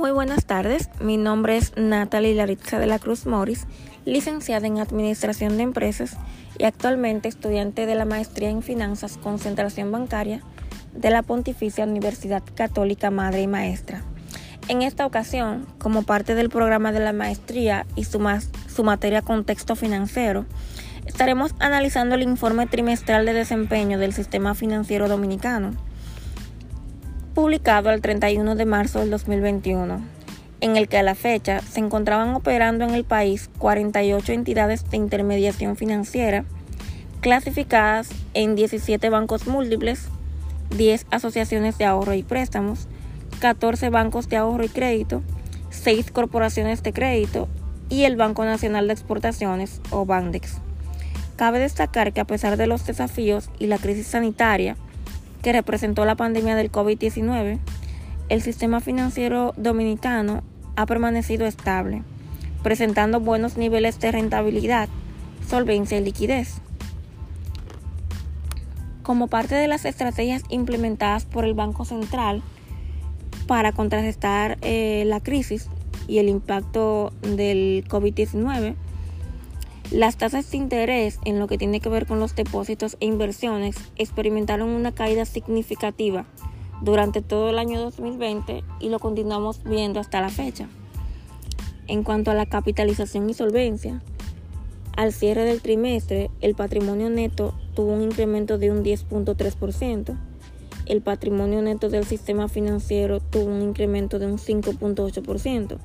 Muy buenas tardes, mi nombre es Natalie Laritza de la Cruz Morris, licenciada en Administración de Empresas y actualmente estudiante de la Maestría en Finanzas Concentración Bancaria de la Pontificia Universidad Católica Madre y Maestra. En esta ocasión, como parte del programa de la maestría y su, su materia Contexto Financiero, estaremos analizando el informe trimestral de desempeño del sistema financiero dominicano publicado el 31 de marzo del 2021, en el que a la fecha se encontraban operando en el país 48 entidades de intermediación financiera, clasificadas en 17 bancos múltiples, 10 asociaciones de ahorro y préstamos, 14 bancos de ahorro y crédito, 6 corporaciones de crédito y el Banco Nacional de Exportaciones o Bandex. Cabe destacar que a pesar de los desafíos y la crisis sanitaria, que representó la pandemia del COVID-19, el sistema financiero dominicano ha permanecido estable, presentando buenos niveles de rentabilidad, solvencia y liquidez. Como parte de las estrategias implementadas por el Banco Central para contrarrestar eh, la crisis y el impacto del COVID-19, las tasas de interés en lo que tiene que ver con los depósitos e inversiones experimentaron una caída significativa durante todo el año 2020 y lo continuamos viendo hasta la fecha. En cuanto a la capitalización y solvencia, al cierre del trimestre el patrimonio neto tuvo un incremento de un 10.3%, el patrimonio neto del sistema financiero tuvo un incremento de un 5.8%,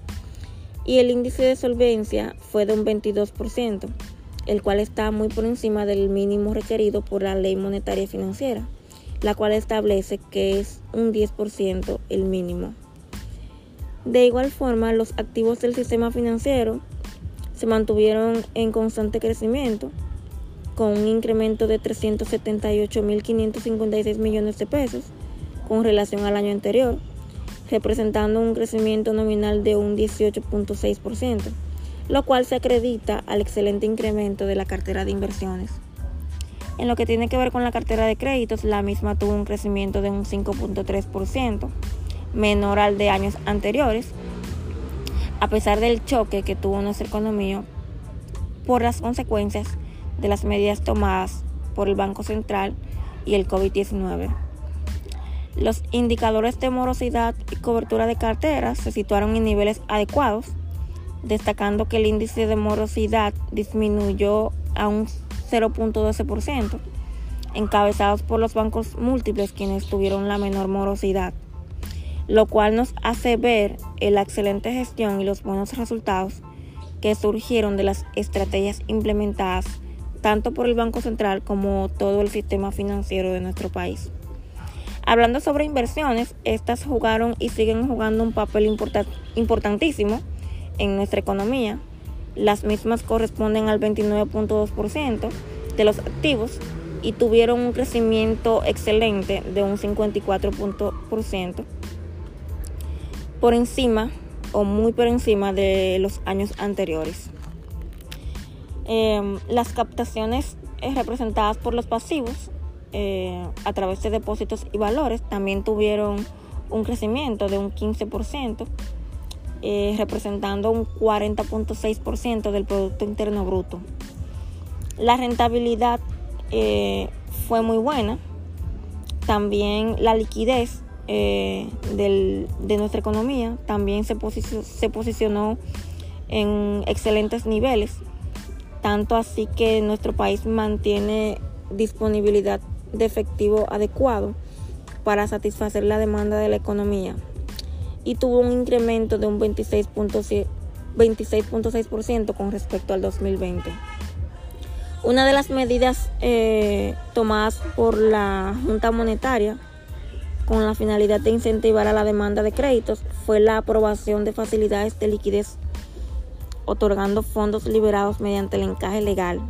y el índice de solvencia fue de un 22%, el cual está muy por encima del mínimo requerido por la ley monetaria financiera, la cual establece que es un 10% el mínimo. De igual forma, los activos del sistema financiero se mantuvieron en constante crecimiento, con un incremento de 378.556 millones de pesos con relación al año anterior representando un crecimiento nominal de un 18.6%, lo cual se acredita al excelente incremento de la cartera de inversiones. En lo que tiene que ver con la cartera de créditos, la misma tuvo un crecimiento de un 5.3%, menor al de años anteriores, a pesar del choque que tuvo nuestra economía por las consecuencias de las medidas tomadas por el Banco Central y el COVID-19. Los indicadores de morosidad y cobertura de carteras se situaron en niveles adecuados, destacando que el índice de morosidad disminuyó a un 0.12%, encabezados por los bancos múltiples quienes tuvieron la menor morosidad, lo cual nos hace ver la excelente gestión y los buenos resultados que surgieron de las estrategias implementadas tanto por el Banco Central como todo el sistema financiero de nuestro país. Hablando sobre inversiones, estas jugaron y siguen jugando un papel importantísimo en nuestra economía. Las mismas corresponden al 29.2% de los activos y tuvieron un crecimiento excelente de un 54% por encima o muy por encima de los años anteriores. Em, las captaciones eh, representadas por los pasivos eh, a través de depósitos y valores también tuvieron un crecimiento de un 15%, eh, representando un 40.6% del Producto Interno Bruto. La rentabilidad eh, fue muy buena. También la liquidez de nuestra economía también se, se posicionó en excelentes niveles, tanto así que nuestro país mantiene disponibilidad de efectivo adecuado para satisfacer la demanda de la economía y tuvo un incremento de un 26.6% con respecto al 2020. Una de las medidas eh, tomadas por la Junta Monetaria con la finalidad de incentivar a la demanda de créditos fue la aprobación de facilidades de liquidez otorgando fondos liberados mediante el encaje legal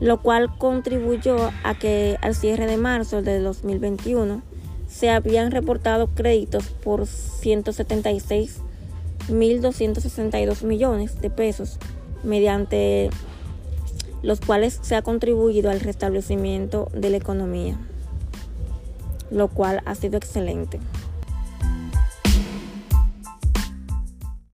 lo cual contribuyó a que al cierre de marzo de 2021 se habían reportado créditos por 176.262 millones de pesos, mediante los cuales se ha contribuido al restablecimiento de la economía, lo cual ha sido excelente.